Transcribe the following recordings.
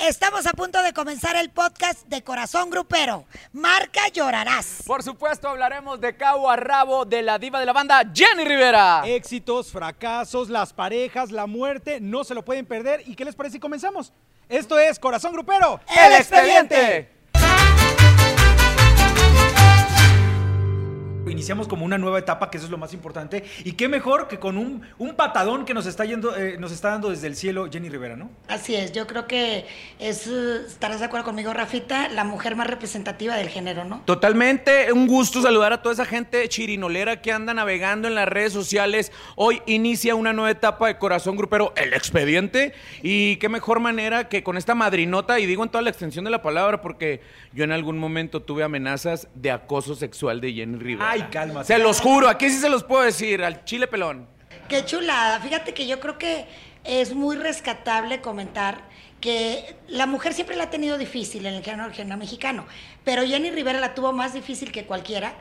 Estamos a punto de comenzar el podcast de Corazón Grupero. Marca Llorarás. Por supuesto, hablaremos de cabo a rabo de la diva de la banda, Jenny Rivera. Éxitos, fracasos, las parejas, la muerte, no se lo pueden perder. ¿Y qué les parece si comenzamos? Esto es Corazón Grupero, el expediente. Iniciamos como una nueva etapa, que eso es lo más importante. Y qué mejor que con un, un patadón que nos está, yendo, eh, nos está dando desde el cielo Jenny Rivera, ¿no? Así es, yo creo que es, estarás de acuerdo conmigo, Rafita, la mujer más representativa del género, ¿no? Totalmente, un gusto saludar a toda esa gente chirinolera que anda navegando en las redes sociales. Hoy inicia una nueva etapa de Corazón Grupero, el expediente. Y qué mejor manera que con esta madrinota, y digo en toda la extensión de la palabra, porque yo en algún momento tuve amenazas de acoso sexual de Jenny Rivera. Ay, calma. Se los juro, aquí sí se los puedo decir, al chile pelón. Qué chulada. Fíjate que yo creo que es muy rescatable comentar que la mujer siempre la ha tenido difícil en el género, el género mexicano, pero Jenny Rivera la tuvo más difícil que cualquiera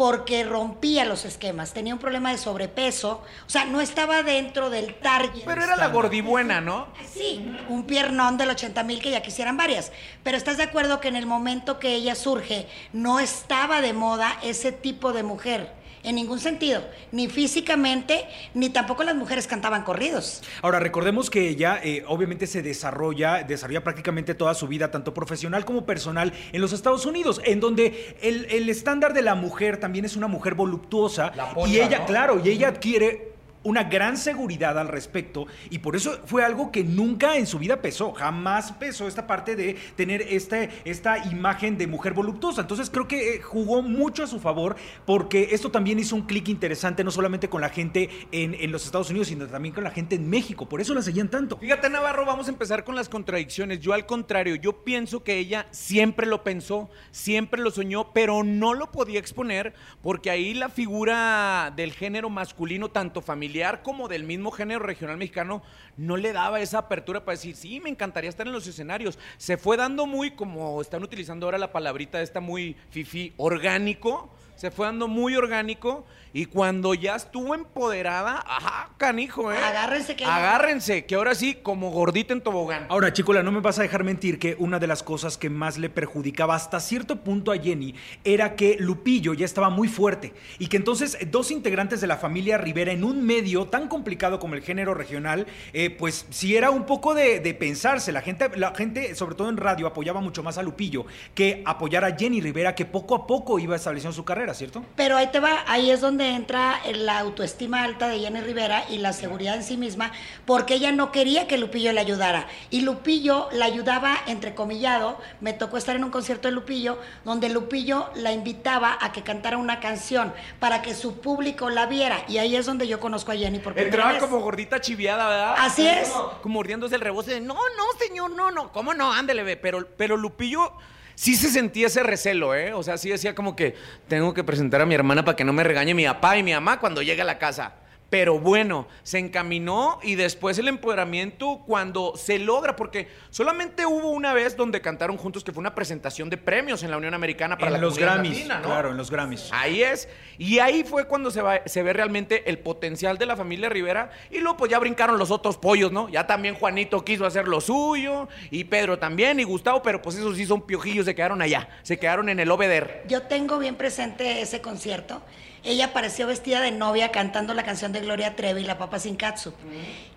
porque rompía los esquemas, tenía un problema de sobrepeso, o sea, no estaba dentro del target. Pero era la gordibuena, ¿no? Sí, un piernón del 80 mil que ya quisieran varias. Pero estás de acuerdo que en el momento que ella surge, no estaba de moda ese tipo de mujer. En ningún sentido, ni físicamente, ni tampoco las mujeres cantaban corridos. Ahora, recordemos que ella eh, obviamente se desarrolla, desarrolla prácticamente toda su vida, tanto profesional como personal, en los Estados Unidos, en donde el, el estándar de la mujer también es una mujer voluptuosa. La polla, y ella, ¿no? claro, y ella adquiere una gran seguridad al respecto y por eso fue algo que nunca en su vida pesó, jamás pesó esta parte de tener este, esta imagen de mujer voluptuosa. Entonces creo que eh, jugó mucho a su favor porque esto también hizo un clic interesante no solamente con la gente en, en los Estados Unidos, sino también con la gente en México. Por eso la seguían tanto. Fíjate, Navarro, vamos a empezar con las contradicciones. Yo al contrario, yo pienso que ella siempre lo pensó, siempre lo soñó, pero no lo podía exponer porque ahí la figura del género masculino, tanto familiar como del mismo género regional mexicano, no le daba esa apertura para decir, sí, me encantaría estar en los escenarios. Se fue dando muy, como están utilizando ahora la palabrita esta muy fifi, orgánico. Se fue dando muy orgánico y cuando ya estuvo empoderada, ajá, canijo, ¿eh? Agárrense que- Agárrense, que ahora sí, como gordita en tobogán. Ahora, Chicola, no me vas a dejar mentir que una de las cosas que más le perjudicaba hasta cierto punto a Jenny era que Lupillo ya estaba muy fuerte y que entonces dos integrantes de la familia Rivera en un medio tan complicado como el género regional, eh, pues sí era un poco de, de pensarse. La gente, la gente, sobre todo en radio, apoyaba mucho más a Lupillo que apoyar a Jenny Rivera, que poco a poco iba estableciendo su carrera, ¿cierto? Pero ahí te va, ahí es donde entra la autoestima alta de Jenny Rivera y la seguridad en sí misma, porque ella no quería que Lupillo le ayudara. Y Lupillo la ayudaba, entrecomillado. Me tocó estar en un concierto de Lupillo, donde Lupillo la invitaba a que cantara una canción para que su público la viera. Y ahí es donde yo conozco a Jenny por Entraba vez. como gordita chiviada, ¿verdad? Así es. Como, como mordiéndose el rebote de, no, no, señor, no, no, ¿cómo no? Ándele, ve. Pero, pero Lupillo sí se sentía ese recelo, ¿eh? O sea, sí decía como que tengo que presentar a mi hermana para que no me regañe mi papá y mi mamá cuando llegue a la casa. Pero bueno, se encaminó y después el empoderamiento cuando se logra, porque solamente hubo una vez donde cantaron juntos que fue una presentación de premios en la Unión Americana para en la los Grammys, latina, ¿no? claro, en los Grammys. Ahí es. Y ahí fue cuando se, va- se ve realmente el potencial de la familia Rivera. Y luego pues ya brincaron los otros pollos, ¿no? Ya también Juanito quiso hacer lo suyo. Y Pedro también. Y Gustavo. Pero pues esos sí son piojillos. Se quedaron allá. Se quedaron en el Obeder. Yo tengo bien presente ese concierto. Ella apareció vestida de novia cantando la canción de Gloria Trevi, La Papa Sin Katsup.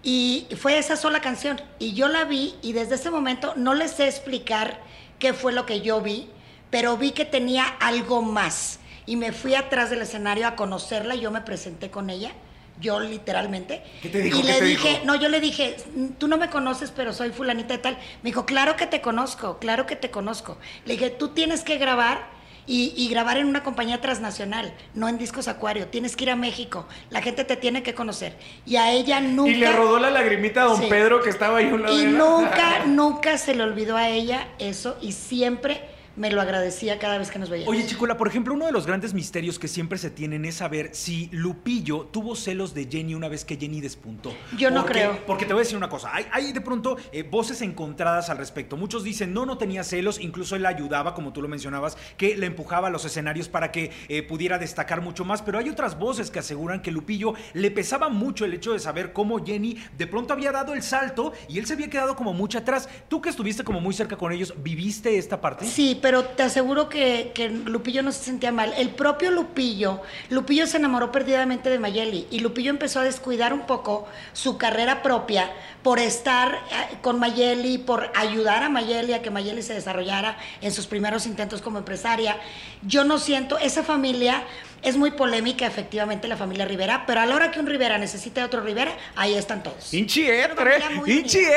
Y fue esa sola canción. Y yo la vi y desde ese momento no les sé explicar qué fue lo que yo vi, pero vi que tenía algo más. Y me fui atrás del escenario a conocerla y yo me presenté con ella. Yo literalmente. ¿Qué te dijo? Y ¿Qué le te dije, dijo? no, yo le dije, tú no me conoces, pero soy fulanita de tal. Me dijo, claro que te conozco, claro que te conozco. Le dije, tú tienes que grabar y, y grabar en una compañía transnacional, no en Discos Acuario. Tienes que ir a México. La gente te tiene que conocer. Y a ella nunca. Y le rodó la lagrimita a don Sí. Pedro que estaba ahí un lado Y de nunca, nunca se le olvidó a ella eso y siempre me lo agradecía cada vez que nos veíamos. Oye, Chicola, por ejemplo, uno de los grandes misterios que siempre se tienen es saber si Lupillo tuvo celos de Jenny una vez que Jenny despuntó. Yo no Porque- creo. Porque te voy a decir una cosa, hay, hay de pronto eh, voces encontradas al respecto. Muchos dicen, no, no tenía celos, incluso él la ayudaba, como tú lo mencionabas, que le empujaba a los escenarios para que eh, pudiera destacar mucho más, pero hay otras voces que aseguran que Lupillo le pesaba mucho el hecho de saber cómo Jenny de pronto había dado el salto y él se había quedado como mucho atrás. Tú que estuviste como muy cerca con ellos, ¿viviste esta parte? Sí, pero te aseguro que, Lupillo no se sentía mal. El propio Lupillo, Lupillo se enamoró perdidamente de Mayeli y Lupillo empezó a descuidar un poco su carrera propia por estar eh, con Mayeli, por ayudar a Mayeli a que Mayeli se desarrollara en sus primeros intentos como empresaria. Yo no siento, esa familia es muy polémica, efectivamente, la familia Rivera, pero a la hora que un Rivera necesita de otro Rivera, ahí están todos. Hinchi Héctor, eh.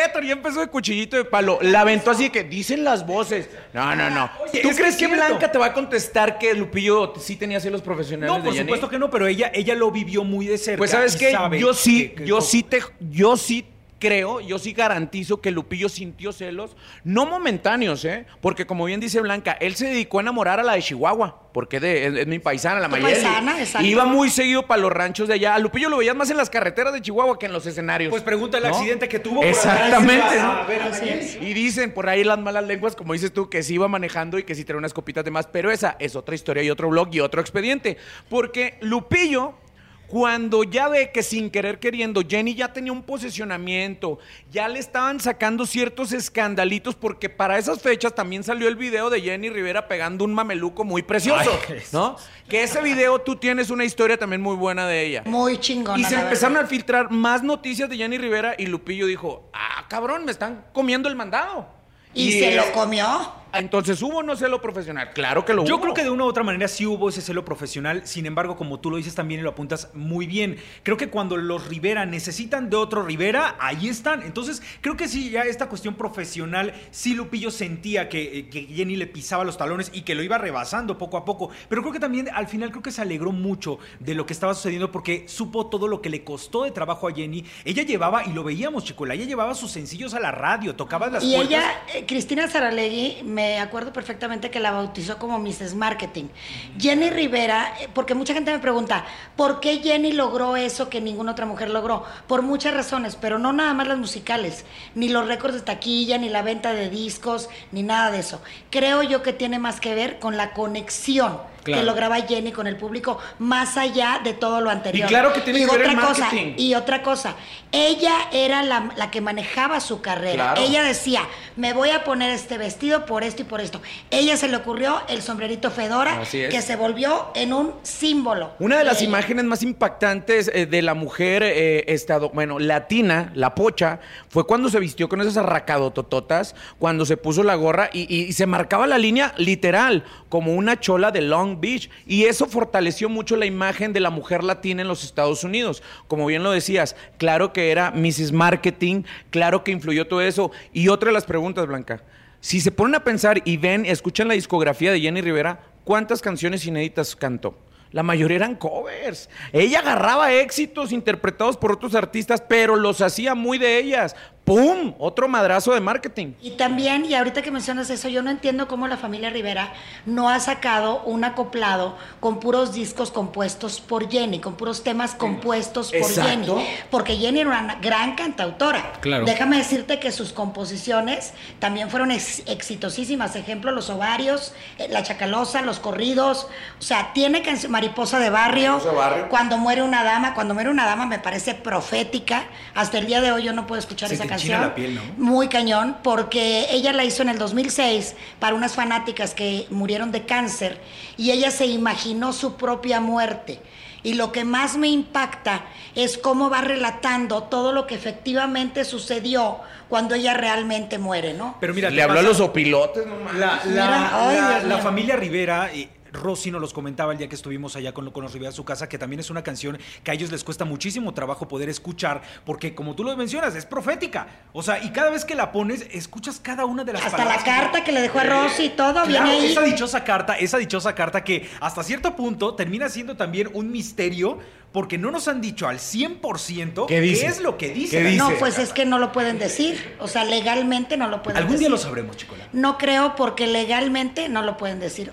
Héctor, ya empezó de cuchillito de palo. La aventó así que dicen las voces. No, no, no. Oye, ¿Tú es que crees es que, cierto. Blanca te va a contestar que Lupillo sí tenía celos profesionales No, por supuesto que no, pero ella, ella lo vivió muy de cerca. Pues sabes sabe yo sí, que- que- yo sí te, yo sí creo, yo sí garantizo que Lupillo sintió celos, no momentáneos, ¿eh? Porque como bien dice Blanca, él se dedicó a enamorar a la de Chihuahua, porque de- es, es mi paisana, la Mayeli. paisana, exacto. Iba muy seguido para los ranchos de allá. A Lupillo lo veías más en las carreteras de Chihuahua que en los escenarios. Pues pregunta el ¿no? accidente que tuvo. por Exactamente. a ver a Así Mayeli. es. Y dicen por ahí las malas lenguas, como dices tú, que sí iba manejando y que sí tenía unas copitas de más. Pero esa es otra historia y otro blog y otro expediente. Porque Lupillo, cuando ya ve que sin querer queriendo, Jenny ya tenía un posicionamiento, ya le estaban sacando ciertos escandalitos, porque para esas fechas también salió el video de Jenny Rivera pegando un mameluco muy precioso, Ay, ¿no? Que ese video tú tienes una historia también muy buena de ella. Muy chingona. Y se empezaron verdad. a filtrar más noticias de Jenny Rivera y Lupillo dijo, ah, cabrón, me están comiendo el mandado. Y, se lo comió. Entonces, ¿hubo no celo profesional? Claro que lo hubo. Yo creo que de una u otra manera sí hubo ese celo profesional, sin embargo, como tú lo dices también y lo apuntas muy bien, creo que cuando los Rivera necesitan de otro Rivera, ahí están. Entonces, creo que sí, ya esta cuestión profesional, sí Lupillo sentía que, eh, que Jenny le pisaba los talones y que lo iba rebasando poco a poco, pero creo que también al final creo que se alegró mucho de lo que estaba sucediendo porque supo todo lo que le costó de trabajo a Jenny. Ella llevaba, y lo veíamos, Chicola, ella llevaba sus sencillos a la radio, tocaba las Y puertas. ella, eh, Cristina Saralegui, me acuerdo perfectamente que la bautizó como Mrs. Marketing. Jenny Rivera, eh, porque mucha gente me pregunta, ¿por qué Jenny logró eso que ninguna otra mujer logró? Por muchas razones, pero no nada más las musicales, ni los récords de taquilla, ni la venta de discos, ni nada de eso. Creo yo que tiene más que ver con la conexión Claro. que lograba Jenny con el público, más allá de todo lo anterior. Y claro que tiene que ver otra el cosa, marketing. y otra cosa, ella era la, la que manejaba su carrera. Claro. Ella decía, me voy a poner este vestido por esto y por esto. Ella se le ocurrió el sombrerito Fedora, es. que se volvió en un símbolo. Una de las ella. imágenes más impactantes eh, de la mujer eh, estado, bueno, latina, la pocha, fue cuando se vistió con esas arracadotototas, cuando se puso la gorra y, y- y se marcaba la línea literal, como una chola de Long Beach. Y eso fortaleció mucho la imagen de la mujer latina en los Estados Unidos. Como bien lo decías, claro que era Mrs. Marketing, claro que influyó todo eso. Y otra de las preguntas, Blanca. Si se ponen a pensar y ven, escuchan la discografía de Jenny Rivera, ¿cuántas canciones inéditas cantó? La mayoría eran covers. Ella agarraba éxitos interpretados por otros artistas, pero los hacía muy de ellas. ¡Pum! Otro madrazo de marketing. Y también, y ahorita que mencionas eso, yo no entiendo cómo la familia Rivera no ha sacado un acoplado con puros discos compuestos por Jenny, con puros temas compuestos por Exacto. Jenny. Porque Jenny era una gran cantautora. Claro. Déjame decirte que sus composiciones también fueron ex- exitosísimas. Ejemplo, Los Ovarios, eh, La Chacalosa, Los Corridos. O sea, tiene canción Mariposa de Barrio. Mariposa de Barrio. Cuando muere una dama, cuando muere una dama me parece profética. Hasta el día de hoy yo no puedo escuchar esa te canción. enchina la piel, ¿no? Muy cañón, porque ella la hizo en el 2006 para unas fanáticas que murieron de cáncer y ella se imaginó su propia muerte. Y lo que más me impacta es cómo va relatando todo lo que efectivamente sucedió cuando ella realmente muere, ¿no? Pero mira, Le habló a los opilotes, no. La, la- Mira, ay, la- Dios la mío. familia Rivera eh, Rosy nos los comentaba el día que estuvimos allá con, con los Rivera a su casa, que también es una canción que a ellos les cuesta muchísimo trabajo poder escuchar, porque como tú lo mencionas, es profética. O sea, y cada vez que la pones, escuchas cada una de las Hasta palabras. la carta que le dejó a Rosy y todo Claro, viene ahí. esa dichosa carta, esa dichosa carta que hasta cierto punto termina siendo también un misterio porque no nos han dicho al 100% ¿Qué dice? es lo que dice. ¿Qué? No, pues es que no lo pueden decir. O sea, legalmente no lo pueden Algún decir. día lo sabremos, Chicola. No creo porque legalmente no lo pueden decir.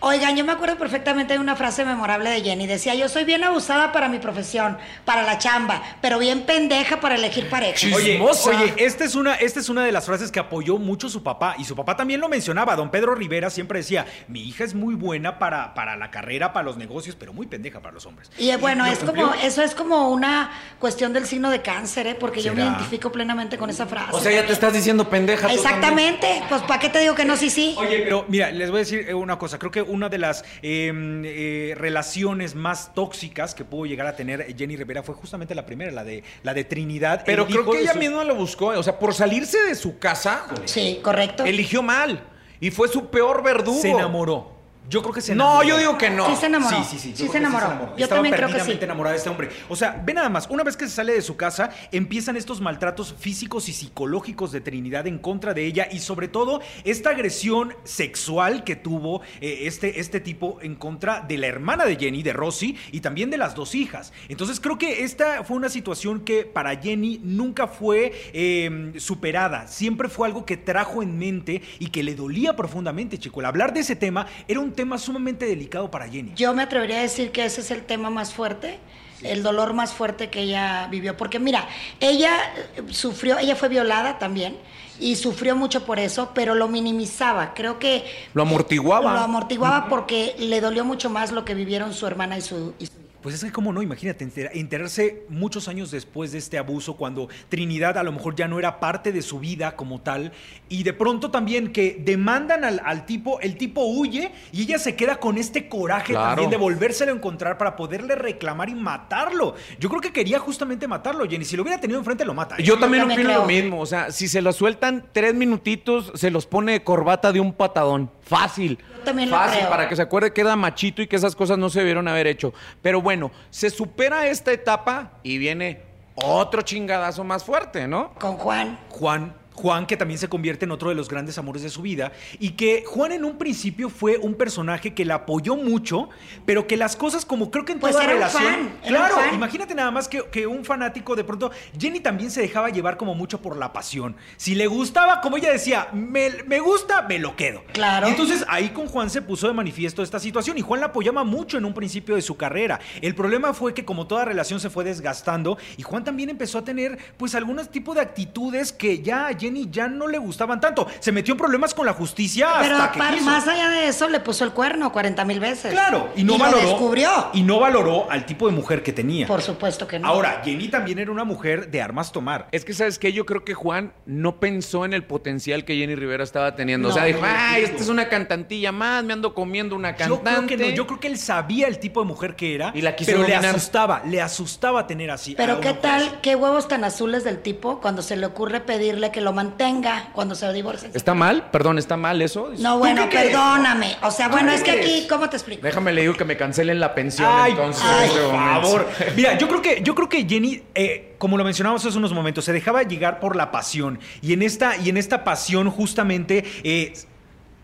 Oigan, yo me acuerdo perfectamente de una frase memorable de Jenny. Decía, yo soy bien abusada para mi profesión, para la chamba, pero bien pendeja para elegir pareja. Sí. Oye, oye, esta es, una, esta es una de las frases que apoyó mucho su papá. Y su papá también lo mencionaba. Don Pedro Rivera siempre decía: Mi hija es muy buena para, para la carrera, para los negocios, pero muy pendeja para los hombres. Y eh, bueno, es cumplió. como, eso es como una cuestión del signo de cáncer, ¿eh? porque yo me identifico plenamente con esa frase. O sea, ya te estás diciendo pendeja. tú Exactamente, pues ¿para qué te digo que no, sí, sí? Oye, pero mira, les voy a decir eh, una cosa. Creo que una de las eh, eh, relaciones más tóxicas que pudo llegar a tener Jenny Rivera fue justamente la primera, la de, la de Trinidad. Pero Él creo que ella su- misma lo buscó. O sea, por salirse de su casa, Sí, correcto. eligió mal. Y fue su peor verdugo. se enamoró. Yo creo que se No, enamoró. yo digo que no. Sí se enamoró. Sí, sí, sí. yo Sí creo se que enamoró. Yo Estaba también creo que perdidamente sí. enamorada de este hombre. O sea, ve nada más, una vez que se sale de su casa, empiezan estos maltratos físicos y psicológicos de Trinidad en contra de ella y sobre todo esta agresión sexual que tuvo eh, este, este tipo en contra de la hermana de Jenny, de Rosy, y también de las dos hijas. Entonces creo que esta fue una situación que para Jenny nunca fue eh, superada. Siempre fue algo que trajo en mente y que le dolía profundamente, chico. El hablar de ese tema era un tema sumamente delicado para Jenny. Yo me atrevería a decir que ese es el tema más fuerte, el dolor más fuerte que ella vivió. Porque mira, ella eh, sufrió, ella fue violada también y sufrió mucho por eso, pero lo minimizaba. Creo que Lo amortiguaba. lo amortiguaba porque le dolió mucho más lo que vivieron su hermana y su, y su hija. Pues es que, ¿cómo no? Imagínate, enter- enterarse muchos años después de este abuso, cuando Trinidad a lo mejor ya no era parte de su vida como tal, y de pronto también que demandan al, al tipo, el tipo huye y ella se queda con este coraje Claro. también de volvérselo a encontrar para poderle reclamar y matarlo. Yo creo que quería justamente matarlo, Jenny. Si lo hubiera tenido enfrente, lo mata. ¿eh? Yo también opino lo mismo. O sea, si se lo sueltan tres minutitos, se los pone de corbata de un patadón. Fácil. Lo Fácil, creo. para que se acuerde que era machito y que esas cosas no se debieron haber hecho. Pero bueno, se supera esta etapa y viene otro chingadazo más fuerte, ¿no? Con Juan. Juan. Juan, que también se convierte en otro de los grandes amores de su vida, y que Juan en un principio fue un personaje que la apoyó mucho, pero que las cosas, como creo que en Pues toda era un relación. era claro, un fan. imagínate nada más que, que un fanático de pronto. Jenny también se dejaba llevar como mucho por la pasión. Si le gustaba, como ella decía, me, me gusta, me lo quedo. Claro. Y entonces ahí con Juan se puso de manifiesto esta situación, y Juan la apoyaba mucho en un principio de su carrera. El problema fue que, como toda relación se fue desgastando, y Juan también empezó a tener, pues, algunos tipos de actitudes que ya Jenny ya no le gustaban tanto. Se metió en problemas con la justicia Pero hasta que quiso. más allá de eso, le puso el cuerno 40 mil veces. Claro, y no lo valoró. descubrió. Y no valoró al tipo de mujer que tenía. Por supuesto que no. Ahora, Jenny también era una mujer de armas tomar. Es que, ¿sabes qué? Yo creo que Juan no pensó en el potencial que Jenny Rivera estaba teniendo. o sea, dijo, no, ay, esta es una cantantilla más, me ando comiendo una Yo cantante. creo que no, yo creo que él sabía el tipo de mujer que era, Y la quiso pero le asustaba, le asustaba tener así. a Pero una qué mujer tal, qué huevos tan azules del tipo cuando se le ocurre pedirle que lo mantenga cuando se divorcien. ¿Está mal? Perdón, ¿está mal eso? No, bueno, perdóname. O sea, bueno, es que aquí, ¿cómo te explico? Déjame le digo que me cancelen la pensión Ay, entonces. ay, este por favor. Mira, yo creo que, yo creo que Jenny, eh, como lo mencionábamos hace unos momentos, se dejaba llegar por la pasión. Y en esta, y en esta pasión, justamente, eh,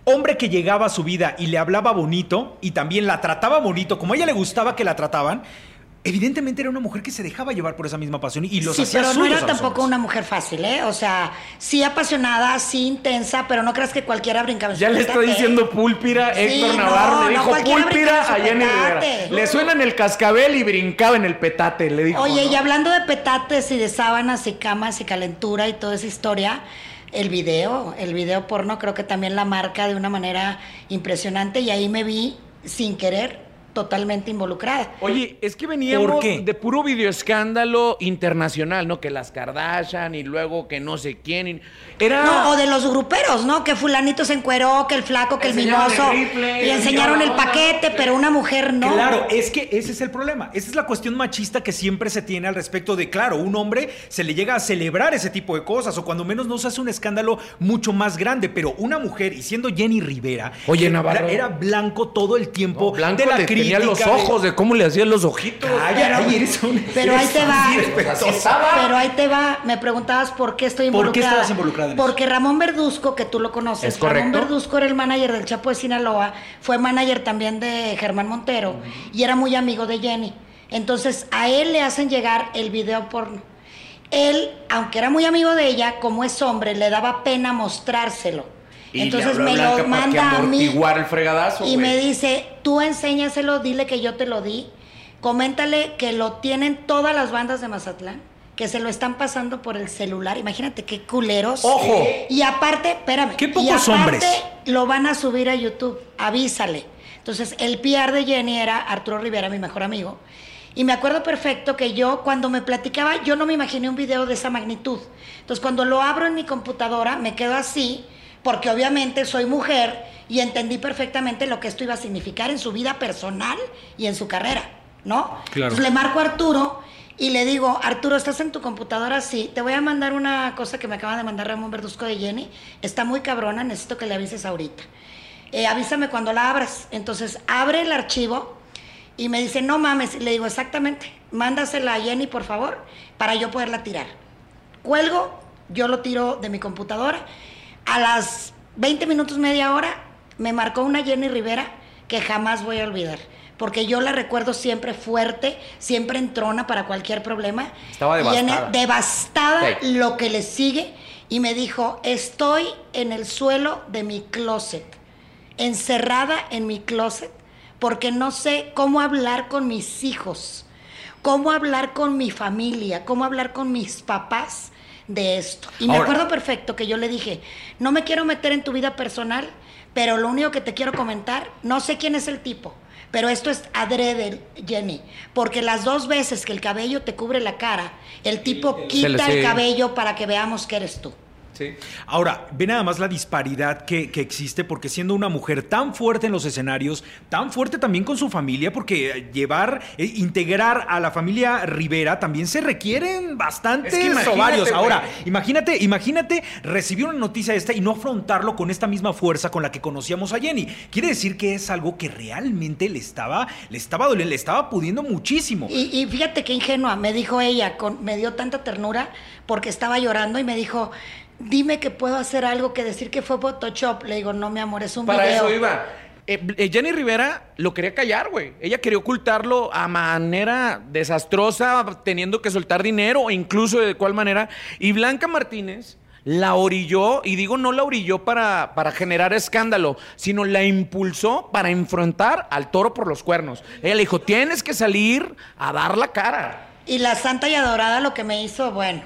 hombre que llegaba a su vida y le hablaba bonito y también la trataba bonito, como a ella le gustaba que la trataban. Evidentemente era una mujer que se dejaba llevar por esa misma pasión y los sí, hacía pero no era a los tampoco hombres. una mujer fácil, ¿eh? O sea, sí apasionada, sí intensa, pero no creas que cualquiera brinca en su Ya le estoy petate. diciendo púlpira, Sí, Héctor no, Navarro no le dijo púlpira en a Jenny Rivera. Le suenan el cascabel y brincaba en el petate, le dijo. Oye, ¿no? y hablando de petates y de sábanas y camas y calentura y toda esa historia, el video, el video porno creo que también la marca de una manera impresionante y ahí me vi sin querer totalmente involucrada. Oye, es que veníamos de puro video escándalo internacional, ¿no? Que las Kardashian y luego que no sé quién. y- Era. No, o de los gruperos, ¿no? Que fulanito se encueró, que el flaco, que el Enseñaron el mimoso. rifle, y enseñaron el paquete, pero una mujer no. Claro, es que ese es el problema. Esa es la cuestión machista que siempre se tiene al respecto de, claro, un hombre se le llega a celebrar ese tipo de cosas o cuando menos no se hace un escándalo mucho más grande, pero una mujer, y siendo Jenny Rivera, Oye, era- Navarro. era blanco todo el tiempo No, Blanco de la le tenía los ojos, de cómo le hacían los ojitos. Calla, ay, eres un- Pero ahí te va. Pero ahí te va. Me preguntabas por qué estoy ¿Por qué involucrada. estabas involucrada en eso? Porque Ramón Verduzco, que tú lo conoces, Es correcto. Ramón Verduzco era el manager del Chapo de Sinaloa, fue manager también de Germán Montero y era muy amigo de Jenny. Entonces a él le hacen llegar el video porno. Él, aunque era muy amigo de ella, como es hombre, le daba pena mostrárselo. Y Entonces me lo manda a mí. amortiguara el fregadazo, Y me dice, tú enséñaselo, dile que yo te lo di. Coméntale que lo tienen todas las bandas de Mazatlán, que se lo están pasando por el celular. Imagínate qué culeros. ¡Ojo! Y aparte, espérame. Qué y pocos aparte, hombres. lo van a subir a YouTube. Avísale. Entonces, el PR de Jenny era Arturo Rivera, mi mejor amigo. Y me acuerdo perfecto que yo, cuando me platicaba, yo no me imaginé un video de esa magnitud. Entonces, cuando lo abro en mi computadora, me quedo así, porque obviamente soy mujer y entendí perfectamente lo que esto iba a significar en su vida personal y en su carrera, ¿no? Claro. Entonces, le marco a Arturo y le digo, Arturo, ¿estás en tu computadora? Sí, te voy a mandar una cosa que me acaba de mandar Ramón Verduzco de Jenny. Está muy cabrona, necesito que le avises ahorita. Eh, avísame cuando la abras. Entonces, abre el archivo y me dice, no mames. Le digo, exactamente, mándasela a Jenny, por favor, para yo poderla tirar. Cuelgo, yo lo tiro de mi computadora. A las 20 minutos, media hora, me marcó una Jenny Rivera que jamás voy a olvidar. Porque yo la recuerdo siempre fuerte, siempre entrona para cualquier problema. Estaba Y en devastada. devastada Sí. lo que le sigue. Y me dijo, estoy en el suelo de mi closet, encerrada en mi closet, porque no sé cómo hablar con mis hijos, cómo hablar con mi familia, cómo hablar con mis papás de esto. Y me Ahora- acuerdo perfecto que yo le dije, no me quiero meter en tu vida personal, pero lo único que te quiero comentar, no sé quién es el tipo, pero esto es adrede, Jenny, porque las dos veces que el cabello te cubre la cara, el tipo le quita el cabello para que veamos que eres tú. Sí. Ahora, ve nada más la disparidad que, que existe, porque siendo una mujer tan fuerte en los escenarios, tan fuerte también con su familia, porque eh, llevar, eh, integrar a la familia Rivera también se requieren bastantes Es que imagínate, ovarios. güey. Ahora, imagínate, imagínate recibir una noticia esta y no afrontarlo con esta misma fuerza con la que conocíamos a Jenny. Quiere decir que es algo que realmente le estaba, le estaba doliendo, le estaba pudiendo muchísimo. Y, y fíjate qué ingenua, me dijo ella, con, me dio tanta ternura porque estaba llorando y me dijo, dime que puedo hacer algo que decir que fue Photoshop. Le digo, no, mi amor, es un Para video. eso iba. Eh, eh, Jenny Rivera lo quería callar, güey. Ella quería ocultarlo a manera desastrosa, teniendo que soltar dinero o incluso de cuál manera. Y Blanca Martínez la orilló, y digo no la orilló para, para generar escándalo, sino la impulsó para enfrentar al toro por los cuernos. Ella le dijo, tienes que salir a dar la cara. Y la santa y adorada lo que me hizo, bueno,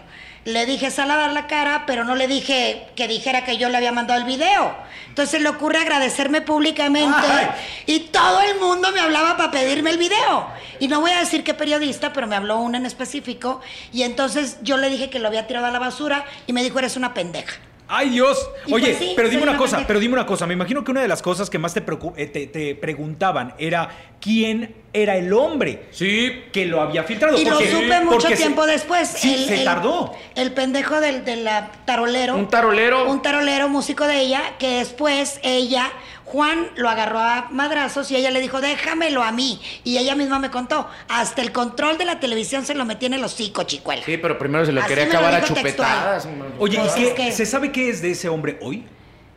le dije, sal a dar la cara, pero no le dije que dijera que yo le había mandado el video. Entonces le ocurre agradecerme públicamente Ay. y todo el mundo me hablaba para pedirme el video. Y no voy a decir qué periodista, pero me habló uno en específico y entonces yo le dije que lo había tirado a la basura y me dijo, eres una pendeja. ¡Ay, Dios! Y Oye, pues sí, pero dime una una cosa, pendeja. pero dime una cosa. Me imagino que una de las cosas que más te, eh, te, te preguntaban era quién era el hombre Sí, que lo había filtrado. Y lo supe mucho se- tiempo después. Sí, se tardó. El pendejo del, de la tarolero. Un tarolero. Un tarolero músico de ella, que después ella, Juan lo agarró a madrazos y ella le dijo, déjamelo a mí. Y ella misma me contó, hasta el control de la televisión se lo metí en el hocico, chicuela. sí, pero primero se lo Así quería me lo acabar a textual. chupetadas. Oye, ¿y Pues qué- que- ¿se sabe qué es de ese hombre hoy?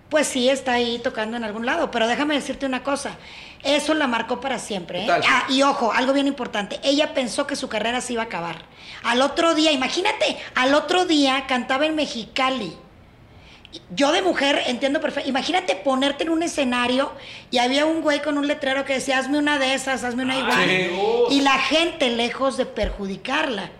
Pues sí, está ahí tocando en algún lado, pero déjame decirte una cosa, eso la marcó para siempre. ¿eh? Ah, y ojo, algo bien importante, ella pensó que su carrera se iba a acabar. Al otro día, imagínate, al otro día cantaba en Mexicali. Yo de mujer entiendo perfecto. Imagínate ponerte en un escenario y había un güey con un letrero que decía, hazme una de esas, hazme una igual. sí. Y la gente, lejos de perjudicarla,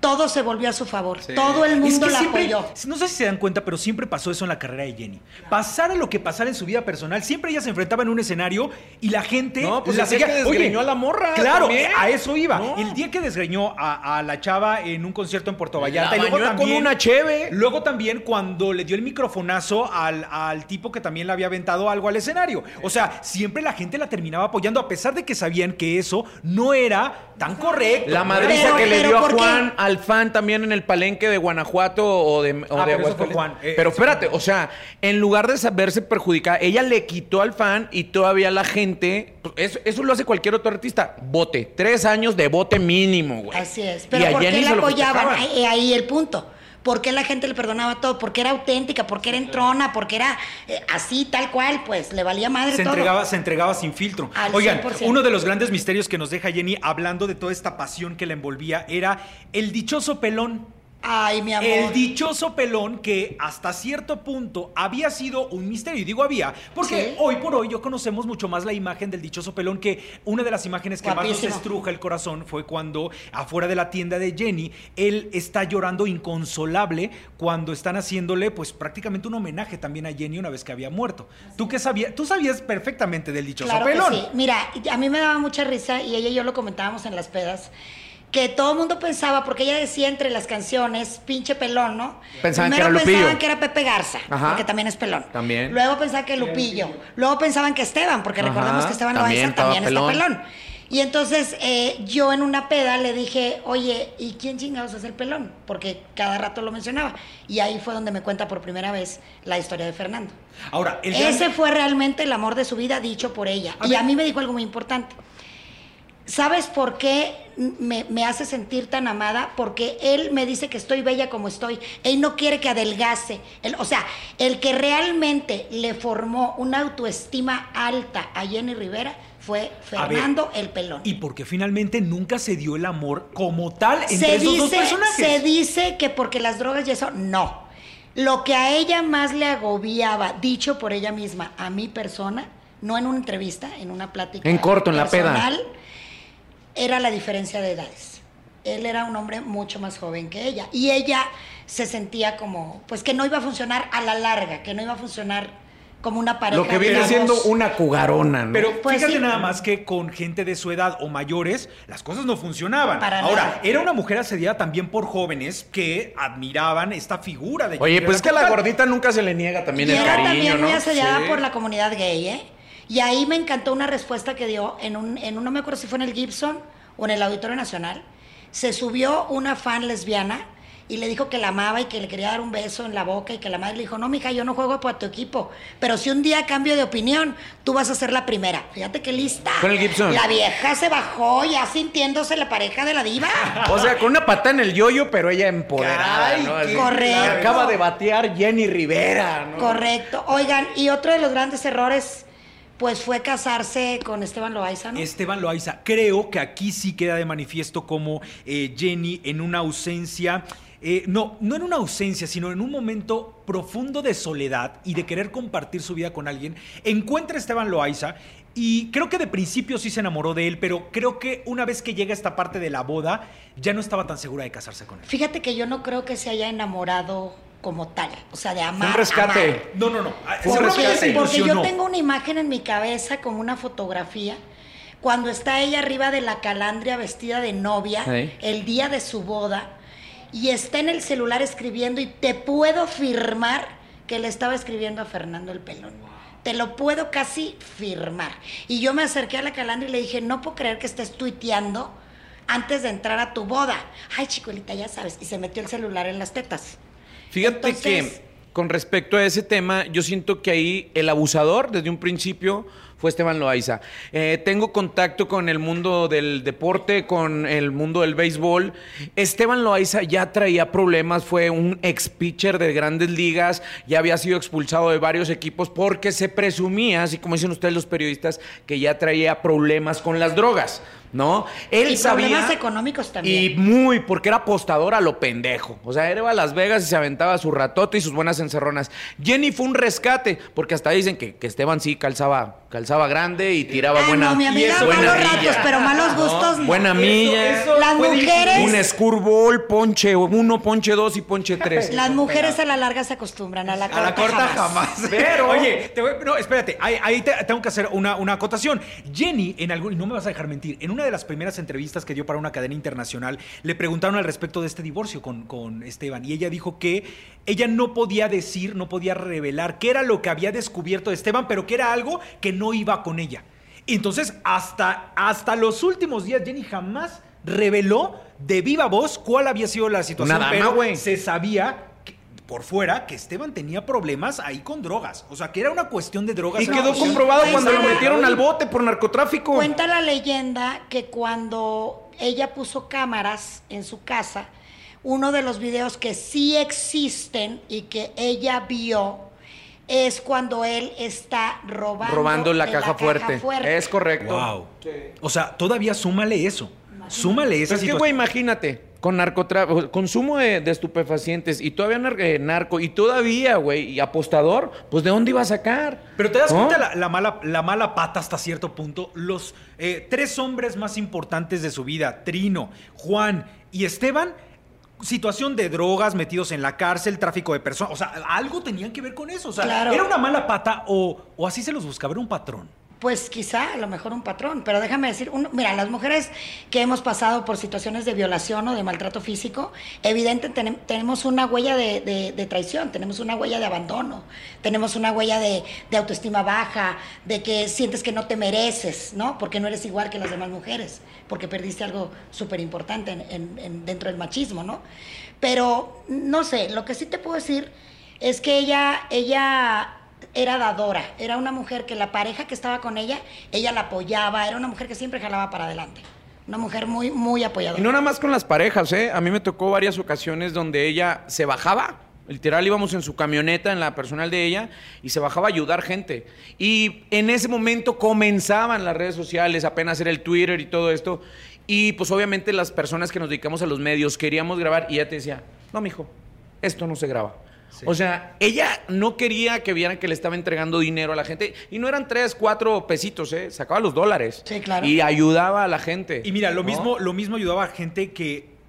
todo se volvió a su favor. Todo el mundo Es que la siempre- apoyó. No sé si se dan cuenta, pero siempre pasó eso en la carrera de Jenny. Pasara lo que pasara en su vida personal, siempre ella se enfrentaba en un escenario y la gente No, pues la seguía. que desgreñó a la morra Claro, también. a eso iba. No. El día que desgreñó a, a la chava en un concierto en Puerto Vallarta. La y luego bañó con también, una cheve. Luego también cuando le dio el microfonazo al, al tipo que también le había aventado algo al escenario. O sea, siempre la gente la terminaba apoyando a pesar de que sabían que eso no era tan correcto. La madriza Pero- que le dio a. Juan al fan también en el palenque de Guanajuato o de, o Ah, de pero. Juan, eh, pero espérate, o sea, en lugar de saberse perjudicada, ella le quitó al fan y todavía la gente. pues, Eso, eso lo hace cualquier otro artista. Bote. Tres años de bote mínimo, güey. Así es. Y Pero a ¿por qué la apoyaban? Ahí, ahí el punto. ¿Por qué la gente le perdonaba todo? Porque era auténtica, porque era entrona, porque era eh, así, tal cual, pues le valía madre se todo. entregaba, se entregaba sin filtro. Al Oigan, 100%. uno de los grandes misterios que nos deja Jenny hablando de toda esta pasión que la envolvía era el dichoso pelón. Ay, mi amor. El dichoso pelón que hasta cierto punto había sido un misterio. Y digo había, porque Sí. hoy por hoy yo conocemos mucho más la imagen del dichoso pelón que una de las imágenes que más nos estruja el corazón fue cuando afuera de la tienda de Jenny, él está llorando inconsolable cuando están haciéndole pues prácticamente un homenaje también a Jenny una vez que había muerto. ¿Tú qué sabías? Tú sabías perfectamente del dichoso Claro pelón. que sí. Mira, a mí me daba mucha risa y ella y yo lo comentábamos en las pedas. Que todo el mundo pensaba, porque ella decía entre las canciones, pinche pelón, ¿no? Pensaban que Primero era Lupillo. pensaban que era Pepe Garza, Ajá. porque también es pelón. También. Luego pensaban que Lupillo. Luego pensaban que Esteban, porque Ajá, recordemos que Esteban también Loaiza estaba también está pelón. Y entonces eh, yo en una peda le dije, oye, ¿y quién chingados es el pelón? Porque cada rato lo mencionaba. Y ahí fue donde me cuenta por primera vez la historia de Fernando. Ahora, el gran- Ese fue realmente el amor de su vida dicho por ella. A y ver. a mí me dijo algo muy importante. ¿Sabes por qué me, me hace sentir tan amada? Porque él me dice que estoy bella como estoy. Él no quiere que adelgace. Él- o sea, el que realmente le formó una autoestima alta a Jenny Rivera fue ver, Fernando el Pelón. Y porque finalmente nunca se dio el amor como tal entre se esos dos dice, personajes. se dice que porque las drogas y eso, no. Lo que a ella más le agobiaba, dicho por ella misma, a mi persona, no en una entrevista, en una plática. En corto, en la peda. Era la diferencia de edades. Él era un hombre mucho más joven que ella. Y ella se sentía como, pues que no iba a funcionar a la larga, que no iba a funcionar como una pareja. Lo que viene digamos, siendo una cugarona, ¿no? Pero Pues fíjate sí. nada más que con gente de su edad o mayores, las cosas no funcionaban. Para Ahora, nada. era una mujer asediada también por jóvenes que admiraban esta figura de Oye, pues es que a la gordita nunca se le niega también y el era cariño, también ¿no? muy asediada Sí. por la comunidad gay, ¿eh? Y ahí me encantó una respuesta que dio en un, en un, no me acuerdo si fue en el Gibson o en el Auditorio Nacional. Se subió una fan lesbiana y le dijo que la amaba y que le quería dar un beso en la boca y que la madre le dijo, no, mija, yo no juego para tu equipo, pero si un día cambio de opinión, tú vas a ser la primera. Fíjate qué lista. Con el Gibson. La vieja se bajó ya sintiéndose la pareja de la diva. O sea, con una pata en el yoyo, pero ella empoderada, Así. Correcto. Acaba de batear Jenny Rivera, ¿no? Correcto. Oigan, y otro de los grandes errores, pues fue casarse con Esteban Loaiza, ¿no? Esteban Loaiza, creo que aquí sí queda de manifiesto como eh, Jenny en una ausencia, eh, no, no en una ausencia, sino en un momento profundo de soledad y de querer compartir su vida con alguien, encuentra a Esteban Loaiza y creo que de principio sí se enamoró de él, pero creo que una vez que llega esta parte de la boda, ya no estaba tan segura de casarse con él. Fíjate que yo no creo que se haya enamorado como tal, o sea, de amar. Un rescate. amar. No, no, no. ah, un rescate. porque yo tengo una imagen en mi cabeza como una fotografía cuando está ella arriba de la calandria vestida de novia Sí. el día de su boda y está en el celular escribiendo y te puedo firmar que le estaba escribiendo a Fernando el Pelón. Te lo puedo casi firmar. Y yo me acerqué a la calandria y le dije, no puedo creer que estés tuiteando antes de entrar a tu boda. Ay, chicuelita, ya sabes. Y se metió el celular en las tetas. Fíjate Entonces- que con respecto a ese tema, yo siento que ahí el abusador desde un principio fue Esteban Loaiza. Eh, tengo contacto con el mundo del deporte, con el mundo del béisbol. Esteban Loaiza ya traía problemas, fue un ex pitcher de grandes ligas, ya había sido expulsado de varios equipos porque se presumía, así como dicen ustedes los periodistas, que ya traía problemas con las drogas. ¿No? Él Y sabía. problemas económicos también. Y muy, porque era apostador a lo pendejo. O sea, iba a Las Vegas y se aventaba su ratote y sus buenas encerronas. Jenny fue un rescate, porque hasta dicen que, que Esteban sí calzaba, calzaba grande y tiraba Ah, buena no, mi amiga, buena malos ratos, pero malos gustos. No. Buena milla. eso Las mujeres- Un scurrball, ponche uno, ponche dos y ponche tres. Las mujeres a la larga se acostumbran, a la corta, A la corta jamás. Pero, oye, te voy- no, espérate, ahí, ahí te- tengo que hacer una, una acotación. Jenny, en algún, y no me vas a dejar mentir, en una de las primeras entrevistas que dio para una cadena internacional, le preguntaron al respecto de este divorcio con, con Esteban y ella dijo que ella no podía decir, no podía revelar qué era lo que había descubierto de Esteban, pero que era algo que no iba con ella. Y entonces, hasta, hasta los últimos días, Jenny jamás reveló de viva voz cuál había sido la situación. Una dama, pero güey. se sabía que- por fuera que Esteban tenía problemas ahí con drogas. O sea, que era una cuestión de drogas. Y quedó comprobado cuando lo metieron al bote por narcotráfico. Cuenta la leyenda que cuando ella puso cámaras en su casa, uno de los videos que sí existen y que ella vio es cuando él está robando, robando la caja, fuerte. Es correcto. Wow. O sea, todavía súmale eso. Súmale esa Es que, güey, imagínate, con narcotráfico, consumo de, de estupefacientes y todavía nar- eh, narco y todavía, güey, y apostador, pues ¿de dónde iba a sacar? Pero te das ¿No? cuenta la, la mala, la mala pata hasta cierto punto. Los eh, tres hombres más importantes de su vida, Trino, Juan y Esteban, situación de drogas, metidos en la cárcel, tráfico de personas. O sea, algo tenían que ver con eso. O sea, Claro. era una mala pata o, o así se los buscaba, era un patrón. Pues quizá, a lo mejor un patrón, pero déjame decir, uno- mira, las mujeres que hemos pasado por situaciones de violación o de maltrato físico, evidente tenem- tenemos una huella de, de- de traición, tenemos una huella de abandono, tenemos una huella de, de autoestima baja, de que sientes que no te mereces, ¿no? Porque no eres igual que las demás mujeres, porque perdiste algo súper importante en- dentro del machismo, ¿no? Pero, no sé, lo que sí te puedo decir es que ella, ella era dadora, era una mujer que la pareja que estaba con ella, ella la apoyaba, era una mujer que siempre jalaba para adelante, una mujer muy, muy Y apoyadora. no nada más con las parejas, ¿eh? A mí me tocó varias ocasiones donde ella se bajaba. Literal íbamos en su camioneta, en la personal de ella, y se bajaba a ayudar gente. Y en ese momento comenzaban las redes sociales, apenas era el Twitter y todo esto. Y pues obviamente las personas que nos dedicamos a los medios queríamos grabar y ella te decía, no, mijo, esto no se graba. O sea, ella no quería que vieran que le estaba entregando dinero a la gente. Y no eran tres, cuatro pesitos, ¿eh? Sacaba los dólares. Sí, claro. Y ayudaba a la gente. Y mira, lo ¿no? mismo, lo mismo ayudaba a gente que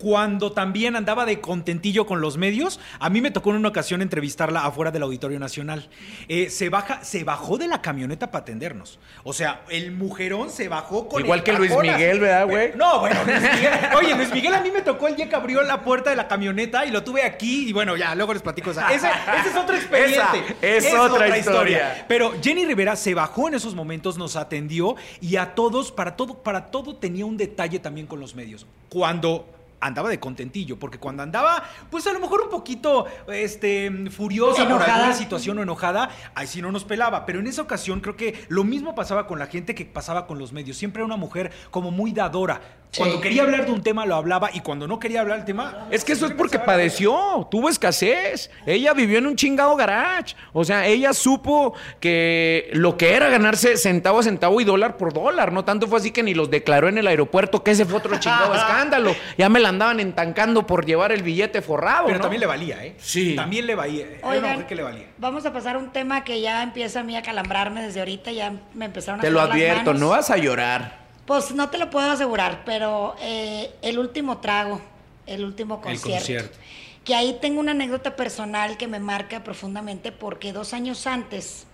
cuando también andaba de contentillo con los medios, a mí me tocó en una ocasión entrevistarla afuera del Auditorio Nacional. Eh, se baja, se bajó de la camioneta para atendernos. O sea, el mujerón se bajó con Igual el que Luis Miguel. ¿verdad, güey? No, bueno, Luis Miguel. Oye, Luis Miguel a mí me tocó el día que abrió la puerta de la camioneta y lo tuve aquí y bueno, ya, luego les platico. esa. ese, ese es otro expediente. Esa es otra historia. Pero Jenny Rivera se bajó en esos momentos, nos atendió y a todos, para todo, para todo tenía un detalle también con los medios. Cuando andaba de contentillo, porque cuando andaba, pues a lo mejor un poquito este, furiosa por Enojada. alguna situación o enojada, ahí sí no nos pelaba. Pero en esa ocasión creo que lo mismo pasaba con la gente que pasaba con los medios. Siempre era una mujer como muy dadora. Cuando quería hablar de un tema lo hablaba y cuando no quería hablar del tema... Es que eso es porque padeció, tuvo escasez. Ella vivió en un chingado garage. O sea, ella supo que lo que era ganarse centavo a centavo y dólar por dólar. No tanto fue así que ni los declaró en el aeropuerto, que ese fue otro chingado escándalo. Ya me la andaban entancando por llevar el billete forrado. Pero ¿no? también le valía, ¿eh? Sí. También le valía. Era una Oigan, mujer que le valía. vamos a pasar a un tema que ya empieza a mí a calambrarme desde ahorita, ya me empezaron a Te lo advierto, manos. no vas a llorar. Pues no te lo puedo asegurar, pero eh, el último trago, el último El concierto. concierto. Que ahí tengo una anécdota personal que me marca profundamente porque dos años antes,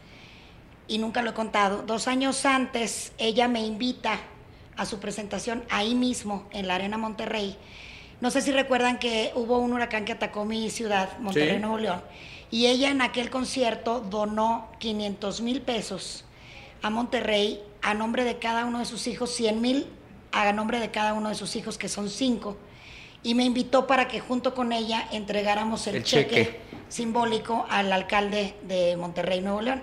y nunca lo he contado, dos años antes ella me invita a su presentación ahí mismo, en la Arena Monterrey. No sé si recuerdan que hubo un huracán que atacó mi ciudad, Monterrey, Sí. Nuevo León, y ella en aquel concierto donó 500 mil pesos a Monterrey a nombre de cada uno de sus hijos, 100 mil a nombre de cada uno de sus hijos, que son cinco. Y me invitó para que junto con ella entregáramos el, El cheque, cheque. simbólico al alcalde de Monterrey, Nuevo León.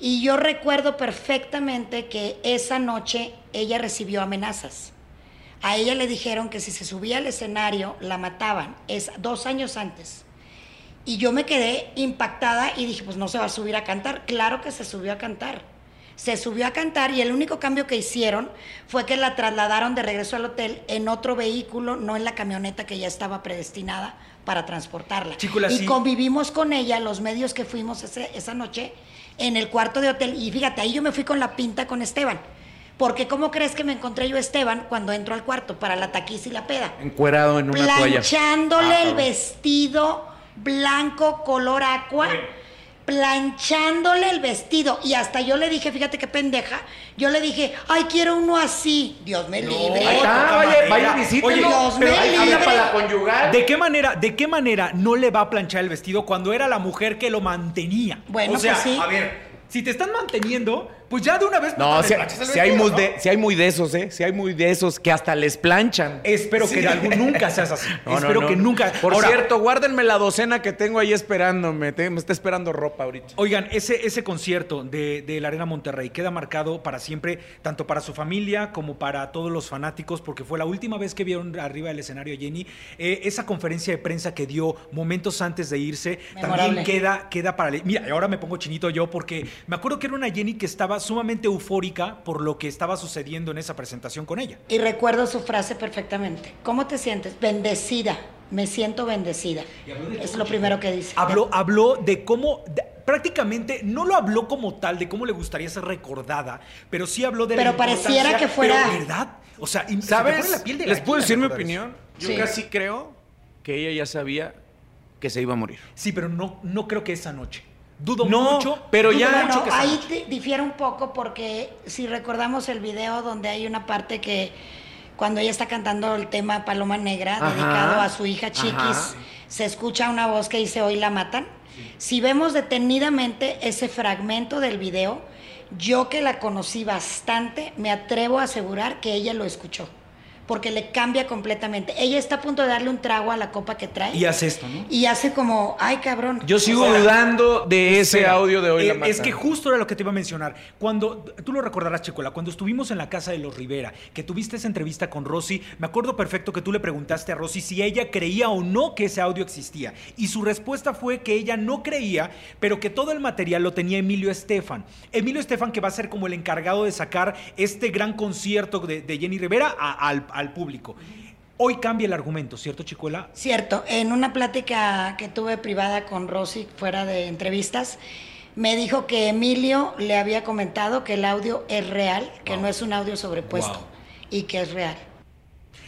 Y yo recuerdo perfectamente que esa noche ella recibió amenazas. A ella le dijeron que si se subía al escenario la mataban. Es dos años antes. Y yo me quedé impactada y dije, pues no se va a subir a cantar. Claro que se subió a cantar. Se subió a cantar y el único cambio que hicieron fue que la trasladaron de regreso al hotel en otro vehículo, no en la camioneta que ya estaba predestinada para transportarla. Chicuela, y sí. convivimos con ella, los medios que fuimos ese- esa noche, en el cuarto de hotel. Y fíjate, ahí yo me fui con la pinta con Esteban. Porque ¿cómo crees que me encontré yo a Esteban cuando entro al cuarto para la taquiza y la peda? Encuerado en una toalla. planchándole Ah, el vestido blanco color aqua, planchándole el vestido. Y hasta yo le dije, fíjate qué pendeja, yo le dije, ay, quiero uno así. Dios me libre. Ahí está, vaya, vaya, visítelo. Oye, Dios pero me habla libre. para la conyugal. ¿De qué manera, de qué manera no le va a planchar el vestido cuando era la mujer que lo mantenía? Bueno, o sea, pues sí. a ver, si te están manteniendo, pues ya de una vez No, si, hay muy ¿no? de, si hay muy de esos, ¿eh? Si hay muy de esos que hasta les planchan. Espero Sí. que algún- nunca seas así. No, Espero no, que nunca. Por Ahora, cierto, guárdenme la docena que tengo ahí esperándome. Te- me está esperando ropa ahorita. Oigan, ese, ese concierto de, de la Arena Monterrey queda marcado para siempre, tanto para su familia como para todos los fanáticos, porque fue la última vez que vieron arriba del escenario a Jenny. Eh, esa conferencia de prensa que dio momentos antes de irse Memorable. también queda, queda para. Mira, y ahora me pongo chinito yo, porque me acuerdo que era una Jenny que estaba sumamente eufórica por lo que estaba sucediendo en esa presentación con ella. Y recuerdo su frase perfectamente. ¿Cómo te sientes? Bendecida. Me siento bendecida. Es lo primero que dice. Habló, habló de cómo. de- prácticamente no lo habló como tal, de cómo le gustaría ser recordada, pero sí habló de la Pero pareciera que fuera- pero, ¿Verdad? O sea, se ¿Sabes? la piel de ¿Les puedo decir mi opinión? Yo Sí. casi creo que ella ya sabía que se iba a morir. Sí, pero no, no creo que esa noche. Dudo No, mucho. pero dudo ya- mucho Bueno, que ahí di- difiere un poco porque si recordamos el video donde hay una parte que cuando ella está cantando el tema Paloma Negra, Ajá, dedicado a su hija Chiquis, ajá. se escucha una voz que dice hoy la matan. Si vemos detenidamente ese fragmento del video, yo que la conocí bastante, me atrevo a asegurar que ella lo escuchó. Porque le cambia completamente. Ella está a punto de darle un trago a la copa que trae. Y hace esto, ¿no? y hace como, ay cabrón. Yo sigo dudando de ese Espera, audio de hoy eh, la. Es que justo era lo que te iba a mencionar. Cuando, tú lo recordarás, Chicuela, cuando estuvimos en la casa de los Rivera, que tuviste esa entrevista con Rosy, me acuerdo perfecto que tú le preguntaste a Rosy si ella creía o no que ese audio existía. Y su respuesta fue que ella no creía, pero que todo el material lo tenía Emilio Estefan. Emilio Estefan que va a ser como el encargado de sacar este gran concierto de, de Jenny Rivera a- al, al público. Hoy cambia el argumento, ¿cierto, Chicuela? Cierto, en una plática que tuve privada con Rosy fuera de entrevistas, me dijo que Emilio le había comentado que el audio es real, que no es un audio sobrepuesto Wow. y que es real.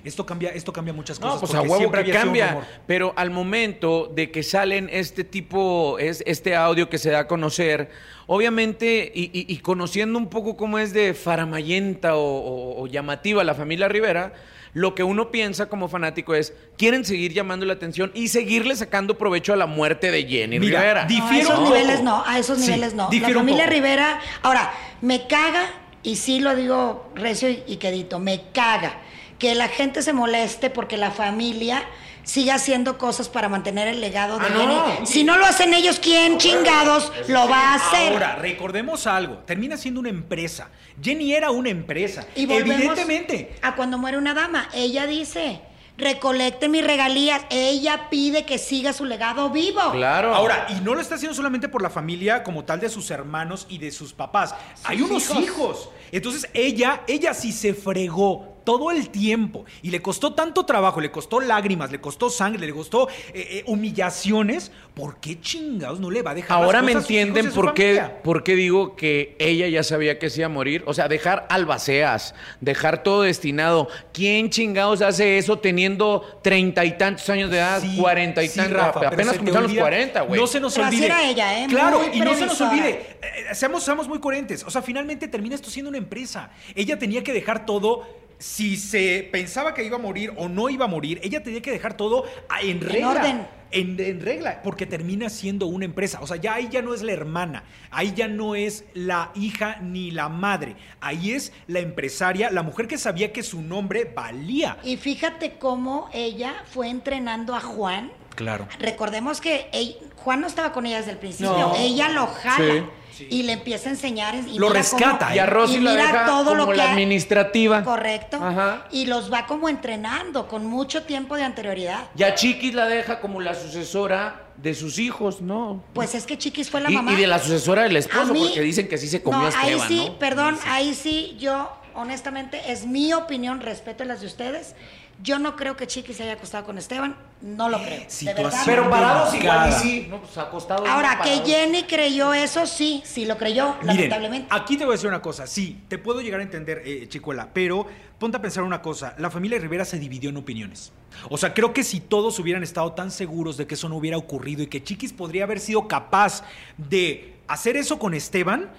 Esto cambia, esto cambia muchas cosas. No, pues a huevo que cambia. Pero al momento de que salen este tipo, es, este audio que se da a conocer, obviamente, y, y- y conociendo un poco cómo es de faramayenta o, o- o llamativa la familia Rivera, lo que uno piensa como fanático es, quieren seguir llamando la atención y seguirle sacando provecho a la muerte de Jenny Mira, Rivera. No, a esos niveles no, a esos Sí, niveles no. La familia. Rivera, ahora, me caga, y sí lo digo recio y, y quedito, me caga que la gente se moleste porque la familia siga haciendo cosas para mantener el legado de Ah, no. Jenny. Si no lo hacen ellos, ¿quién chingados lo va a hacer? Ahora, recordemos algo. Termina siendo una empresa. Jenny era una empresa. Y Evidentemente. A cuando muere una dama, ella dice, recolecte mis regalías. Ella pide que siga su legado vivo. Claro. Ahora, y no lo está haciendo solamente por la familia como tal de sus hermanos y de sus papás. Hay unos hijos. hijos. Entonces, ella, ella sí se fregó todo el tiempo y le costó tanto trabajo, le costó lágrimas, le costó sangre, le costó eh, eh, humillaciones. ¿Por qué chingados no le va a dejar? las Ahora me cosas a sus hijos y entienden a por qué, por qué digo que ella ya sabía que se iba a morir. O sea, dejar albaceas, dejar todo destinado. ¿Quién chingados hace eso teniendo treinta y tantos años de edad, Sí, cuarenta y sí, tantos? Apenas comenzaron los 40, güey. No se nos Pero olvide. era ella, ¿eh? Claro, Muy y no se nos olvide. eh, seamos, seamos muy coherentes. O sea, finalmente termina esto siendo una empresa. Ella tenía que dejar todo. Si se pensaba que iba a morir o no iba a morir, ella tenía que dejar todo en regla. orden. En, en regla, porque termina siendo una empresa. O sea, ya ahí ya no es la hermana, ahí ya no es la hija ni la madre. Ahí es la empresaria, la mujer que sabía que su nombre valía. Y fíjate cómo ella fue entrenando a Juan. Claro. Recordemos que Juan no estaba con ella desde el principio. No. Ella lo jala. Sí, y le empieza a enseñar. Y Lo mira rescata, cómo-. Y a Rosy y la mira deja todo lo como que la ha- administrativa. Correcto. Ajá. Y los va como entrenando con mucho tiempo de anterioridad. Y a Chiquis la deja como la sucesora de sus hijos, ¿no? Pues es que Chiquis fue la y, mamá. y de la sucesora del esposo, mí- porque dicen que sí se comió no, a Esteban, ahí sí, ¿no? perdón, ahí sí, yo, honestamente, es mi opinión, respeto las de ustedes. Yo no creo que Chiquis se haya acostado con Esteban, no lo creo. de Situación verdad. Pero parados igual y sí. No, pues acostados. Ahora, no, que parados. Jenny creyó eso, sí, sí lo creyó, Miren, lamentablemente. aquí te voy a decir una cosa. Sí, te puedo llegar a entender, eh, Chicuela, pero ponte a pensar una cosa. La familia Rivera se dividió en opiniones. O sea, creo que si todos hubieran estado tan seguros de que eso no hubiera ocurrido y que Chiquis podría haber sido capaz de hacer eso con Esteban,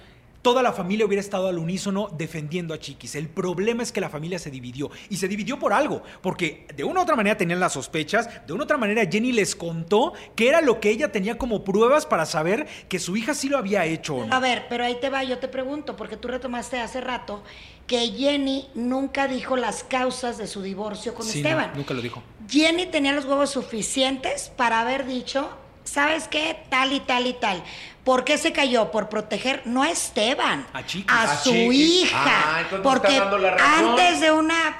toda la familia hubiera estado al unísono defendiendo a Chiquis. El problema es que la familia se dividió. Y se dividió por algo. Porque de una u otra manera tenían las sospechas. De una u otra manera Jenny les contó que era lo que ella tenía como pruebas para saber que su hija sí lo había hecho o no. A ver, pero ahí te va, yo te pregunto, porque tú retomaste hace rato que Jenny nunca dijo las causas de su divorcio con Sí, no, Esteban. nunca lo dijo. Jenny tenía los huevos suficientes para haber dicho, ¿sabes qué? Tal y tal y tal. ¿Por qué se cayó? Por proteger no a Esteban, A Chiquis. a A su Chiquis. hija. Ah, porque estás dando la razón. antes de una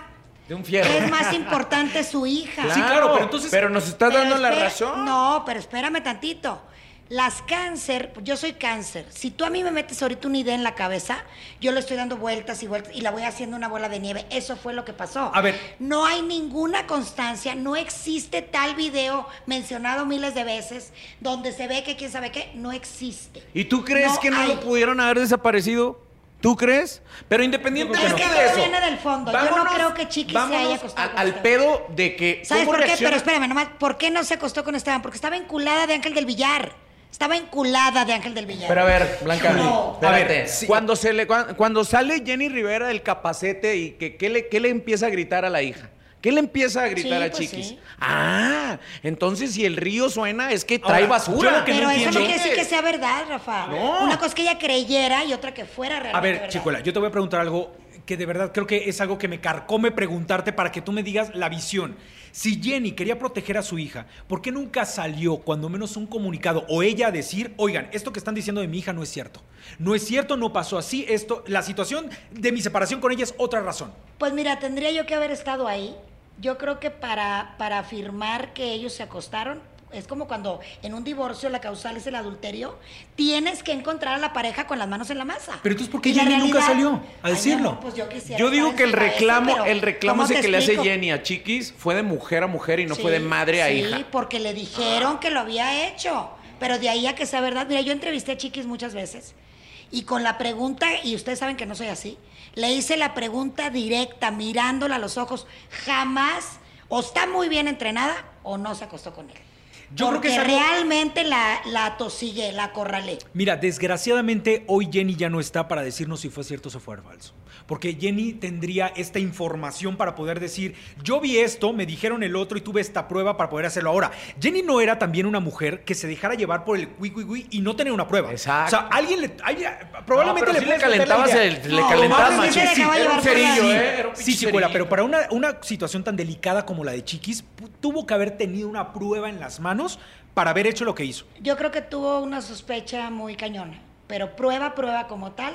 De un fierro. es más importante su hija. Sí, claro, pero entonces- Pero nos Pero dando la razón. No, pero espérame tantito. Las cáncer, yo soy cáncer. Si tú a mí me metes ahorita una idea en la cabeza, yo le estoy dando vueltas y vueltas y la voy haciendo una bola de nieve. Eso fue lo que pasó. A ver. No hay ninguna constancia, no existe tal video mencionado miles de veces donde se ve que quién sabe qué, no existe. ¿Y tú crees No que no hay. lo pudieron haber desaparecido? ¿Tú crees? Pero independientemente Es que de eso. viene del fondo. Yo no creo que Chiquis se haya acostado al, pedo de que. ¿Sabes ¿cómo por qué? Pero espérame, nomás, ¿por qué no se acostó con Esteban? Porque estaba enculada de Ángel del Villar. Estaba enculada de Ángel del Villar. Pero a ver, Blanca, No. espérate. A ver, sí. cuando, se le, cuando sale Jenny Rivera del capacete y que ¿qué le, qué le empieza a gritar a la hija? ¿Qué le empieza a gritar Sí, a pues Chiquis? sí. Ah, entonces si el río suena es que trae Ahora, basura. yo lo que no Pero eso no quiere decir que sea verdad, Rafa. No. Una cosa es que ella creyera y otra que fuera realmente A ver, verdad. Chicuela, yo te voy a preguntar algo que de verdad creo que es algo que me carcome preguntarte para que tú me digas la visión. Si Jenny quería proteger a su hija, ¿por qué nunca salió cuando menos un comunicado o ella a decir, oigan, esto que están diciendo de mi hija no es cierto? No es cierto, no pasó así, esto, la situación de mi separación con ella es otra razón. Pues mira, tendría yo que haber estado ahí. Yo creo que para, para afirmar que ellos se acostaron, es como cuando en un divorcio la causal es el adulterio, tienes que encontrar a la pareja con las manos en la masa. Pero entonces, ¿por qué Y Jenny nunca salió a Ay, decirlo? amor, pues yo quisiera Yo digo que el cabeza, reclamo, el reclamo ¿cómo ese que le hace? Jenny a Chiquis fue de mujer a mujer y no fue de Sí, madre a sí, hija. porque le dijeron que lo había hecho. Pero de ahí a que sea verdad. Mira, yo entrevisté a Chiquis muchas veces. Y con la pregunta, y ustedes saben que no soy así, le hice la pregunta directa, mirándola a los ojos. Jamás, o está muy bien entrenada, o no se acostó con él. Yo creo que Porque es algo- realmente la, la tosigué, la acorralé. Mira, desgraciadamente hoy Jenny ya no está para decirnos si fue cierto o si fue falso. Porque Jenny tendría esta información para poder decir, yo vi esto, me dijeron el otro y tuve esta prueba para poder hacerlo ahora. Jenny no era también una mujer que se dejara llevar por el cui, cui y no tener una prueba. Exacto. O sea, alguien le... alguien- probablemente No, pero le sí le calentabas el- le No, calentabas Era un cerillo, Sí, ¿eh? Era un sí, cerillo. pero para una, una situación tan delicada como la de Chiquis, tuvo que haber tenido una prueba en las manos para haber hecho lo que hizo. Yo creo que tuvo una sospecha muy cañona. Pero prueba, prueba como tal.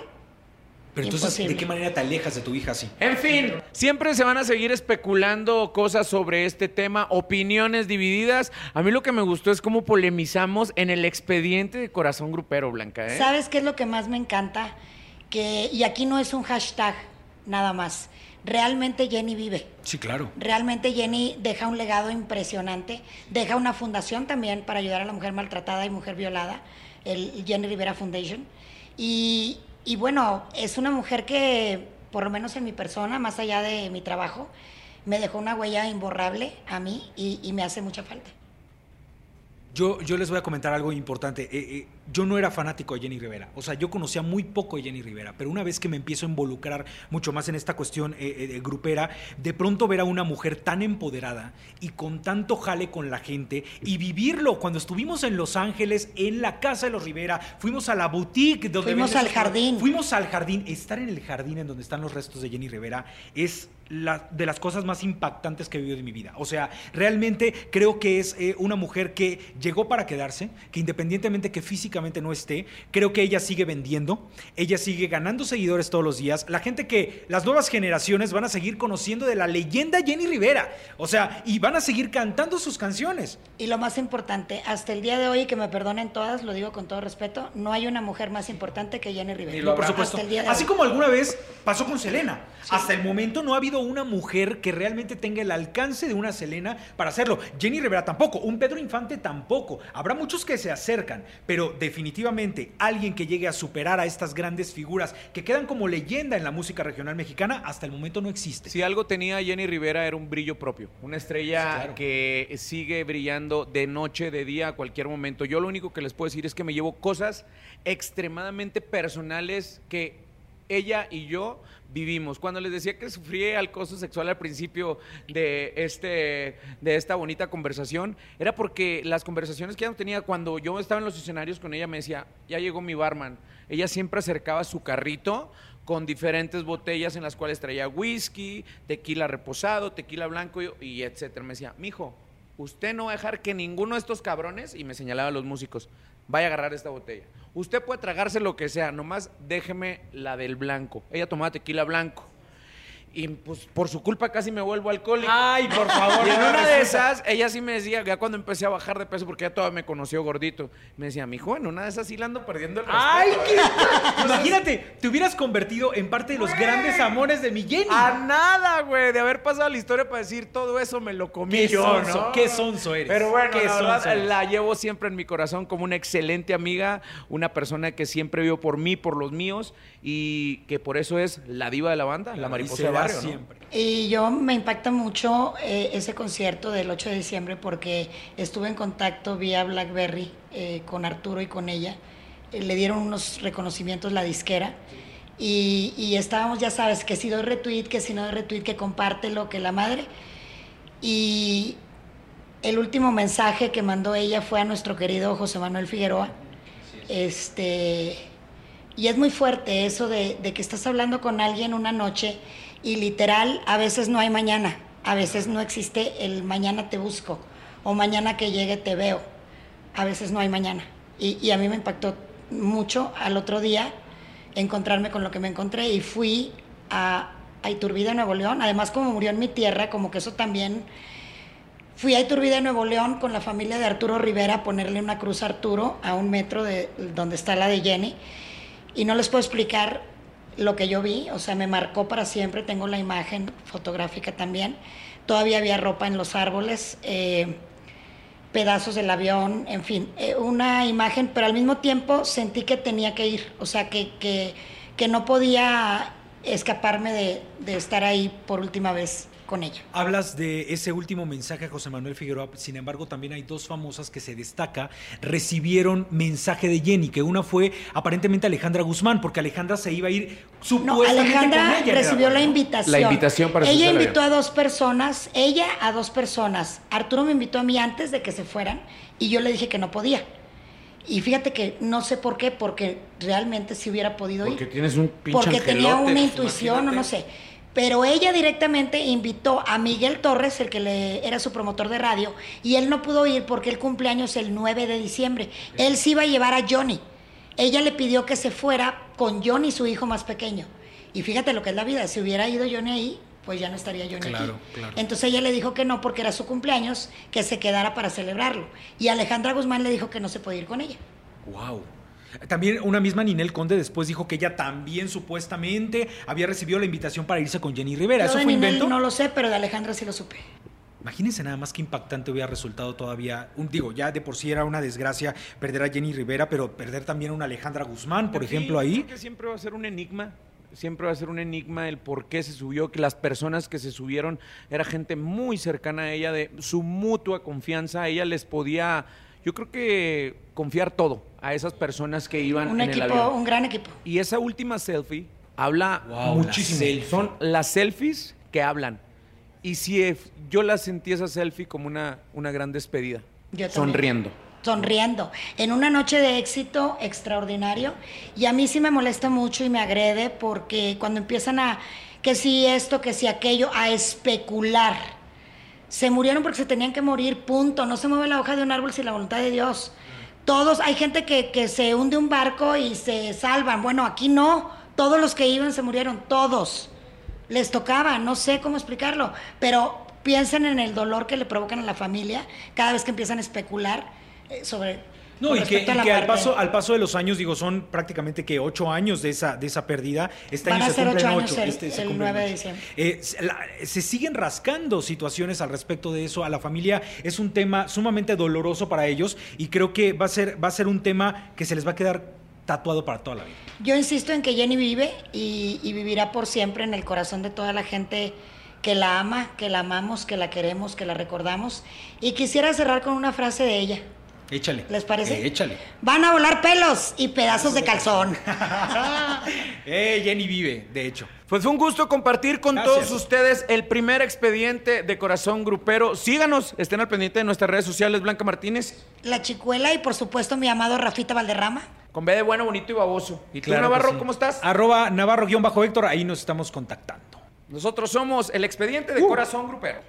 Pero entonces, ¿de qué manera te alejas de tu hija así? En fin, siempre se van a seguir especulando cosas sobre este tema, opiniones divididas. A mí lo que me gustó es cómo polemizamos en el expediente de Corazón Grupero, Blanca. ¿eh? ¿Sabes qué es lo que más me encanta? Que, y aquí no es un hashtag nada más. Realmente Jenny vive. Sí, claro. Realmente Jenny deja un legado impresionante. Deja una fundación también para ayudar a la mujer maltratada y mujer violada, el Jenny Rivera Foundation. Y, y bueno, es una mujer que, por lo menos en mi persona, más allá de mi trabajo, me dejó una huella imborrable a mí y, me hace mucha falta. Yo, yo les voy a comentar algo importante. Eh, eh, yo no era fanático de Jenny Rivera. O sea, yo conocía muy poco de Jenny Rivera. Pero una vez que me empiezo a involucrar mucho más en esta cuestión eh, eh, grupera, de pronto ver a una mujer tan empoderada y con tanto jale con la gente y vivirlo. Cuando estuvimos en Los Ángeles, en la casa de los Rivera, fuimos a la boutique donde Fuimos al jardín. Fuimos al jardín. Estar en el jardín en donde están los restos de Jenny Rivera es la- de las cosas más impactantes que he vivido en mi vida. O sea, realmente creo que es eh, una mujer que llegó para quedarse, que independientemente que físicamente físicamente no esté, creo que ella sigue vendiendo, ella sigue ganando seguidores todos los días. La gente que las nuevas generaciones van a seguir conociendo de la leyenda Jenny Rivera. O sea, y van a seguir cantando sus canciones. Y lo más importante, hasta el día de hoy, que me perdonen todas, lo digo con todo respeto, no hay una mujer más importante que Jenny Rivera. No, por supuesto. Así como alguna vez pasó con Selena. Hasta el momento no ha habido una mujer que realmente tenga el alcance de una Selena para hacerlo. Jenny Rivera tampoco, un Pedro Infante tampoco. Habrá muchos que se acercan, pero definitivamente alguien que llegue a superar a estas grandes figuras que quedan como leyenda en la música regional mexicana, hasta el momento no existe. Si algo tenía Jenny Rivera era un brillo propio, una estrella que sigue brillando de noche, de día, a cualquier momento. Yo lo único que les puedo decir es que me llevo cosas extremadamente personales que ella y yo vivimos. Cuando les decía que sufrí acoso sexual al principio de, este, de esta bonita conversación, era porque las conversaciones que ella tenía cuando yo estaba en los escenarios con ella me decía, ya llegó mi barman. Ella siempre acercaba su carrito con diferentes botellas en las cuales traía whisky, tequila reposado, tequila blanco y, y etcétera. Me decía, mijo, usted no va a dejar que ninguno de estos cabrones, y me señalaba a los músicos, vaya a agarrar esta botella. Usted puede tragarse lo que sea, nomás déjeme la del blanco. Ella tomaba tequila blanco. Y pues por su culpa casi me vuelvo alcohólico. Ay, por favor. Y en una de esas, ella sí me decía, ya cuando empecé a bajar de peso, porque ella todavía me conoció gordito, me decía, mi en una de esas sí la ando perdiendo el respeto. Ay, qué... Imagínate, te hubieras convertido en parte de los grandes amores de mi Jenny. A nada, güey, de haber pasado la historia para decir todo eso me lo comí qué yo, sonso, Qué sonso eres. Pero bueno, la verdad, la llevo siempre en mi corazón como una excelente amiga, una persona que siempre vio por mí, por los míos, y que por eso es la diva de la banda, la mariposa de barrio, siempre. Y yo me impacta mucho eh, ese concierto del 8 de diciembre porque estuve en contacto vía BlackBerry eh, con Arturo y con ella. Eh, le dieron unos reconocimientos la disquera. Y, y, estábamos, ya sabes, que si doy retweet, que si no doy retweet, que compártelo, que la madre. Y el último mensaje que mandó ella fue a nuestro querido José Manuel Figueroa. Este, y es muy fuerte eso de, de que estás hablando con alguien una noche y literal, a veces no hay mañana, a veces no existe el mañana te busco o mañana que llegue te veo, a veces no hay mañana. Y, a mí me impactó mucho al otro día encontrarme con lo que me encontré y fui a, a Iturbide, Nuevo León, además como murió en mi tierra, como que eso también... Fui a Iturbide, Nuevo León, con la familia de Arturo Rivera a ponerle una cruz a Arturo a un metro de donde está la de Jenny. Y no les puedo explicar lo que yo vi, o sea, me marcó para siempre, tengo la imagen fotográfica también, todavía había ropa en los árboles, eh, pedazos del avión, en fin, eh, una imagen, pero al mismo tiempo sentí que tenía que ir, o sea, que, que, que no podía escaparme de, de estar ahí por última vez con ella. Hablas de ese último mensaje a José Manuel Figueroa, sin embargo también hay dos famosas que se destaca, recibieron mensaje de Jenny, que una fue aparentemente Alejandra Guzmán, porque Alejandra se iba a ir supuestamente no, Alejandra recibió la invitación. La invitación para Ella invitó a dos personas, ella a dos personas. Arturo me invitó a mí antes de que se fueran y yo le dije que no podía. Y fíjate que no sé por qué, porque realmente si hubiera podido ir. Porque tienes un pinche Porque tenía una intuición o no sé. Pero ella directamente invitó a Miguel Torres, el que le, era su promotor de radio, y él no pudo ir porque el cumpleaños el 9 de diciembre. Él sí iba a llevar a Johnny. Ella le pidió que se fuera con Johnny, su hijo más pequeño. Y fíjate lo que es la vida, si hubiera ido Johnny ahí, pues ya no estaría Johnny aquí. Entonces ella le dijo que no porque era su cumpleaños, que se quedara para celebrarlo. Y Alejandra Guzmán le dijo que no se podía ir con ella. Wow. También una misma Ninel Conde después dijo que ella también supuestamente había recibido la invitación para irse con Jenny Rivera. ¿Eso fue invento? No lo sé, pero de Alejandra sí lo supe. Imagínense nada más que impactante hubiera resultado todavía. Un, digo, ya de por sí era una desgracia perder a Jenny Rivera, pero perder también a una Alejandra Guzmán, por ejemplo, ahí. Creo que siempre va a ser un enigma. Siempre va a ser un enigma el por qué se subió, que las personas que se subieron era gente muy cercana a ella, de su mutua confianza. Ella les podía yo creo que confiar todo a esas personas que iban un en equipo, el avión. Un gran equipo. Y esa última selfie habla muchísimo. Son las selfies que hablan. Y si yo la sentí esa selfie como una, una gran despedida. sonriendo. Sonriendo. En una noche de éxito extraordinario. Y a mí sí me molesta mucho y me agrede porque cuando empiezan a, que si esto, que si aquello, a especular se murieron porque se tenían que morir, punto. No se mueve la hoja de un árbol sin la voluntad de Dios. Todos, hay gente que, que se hunde un barco y se salvan. Bueno, aquí no. Todos los que iban se murieron, todos. Les tocaba, no sé cómo explicarlo, pero piensen en el dolor que le provocan a la familia cada vez que empiezan a especular eh, sobre no, y que, y que al, paso, al paso de los años, digo, son prácticamente que ocho años de esa, de esa pérdida. Este Van año a se ser cumplen ocho años ocho. el- este se el cumplen 9 de ocho. diciembre. Eh, se, la- se siguen rascando situaciones al respecto de eso. A la familia es un tema sumamente doloroso para ellos y creo que va a ser, va a ser un tema que se les va a quedar tatuado para toda la vida. Yo insisto en que Jenny vive y, y vivirá por siempre en el corazón de toda la gente que la ama, que la amamos, que la queremos, que la recordamos. Y quisiera cerrar con una frase de ella. Échale. ¿Les parece? Eh, échale. Van a volar pelos y pedazos de calzón. eh, Jenny vive, de hecho. Pues fue un gusto compartir con Gracias. todos ustedes el primer expediente de Corazón Grupero. Síganos, estén al pendiente de nuestras redes sociales, Blanca Martínez, La chicuela y por supuesto mi amado Rafita Valderrama. con B de bueno, bonito y baboso. ¿Y tú, Claro que Navarro, sí. cómo estás? Arroba Navarro-Héctor, ahí nos estamos contactando. Nosotros somos el expediente de Corazón Grupero.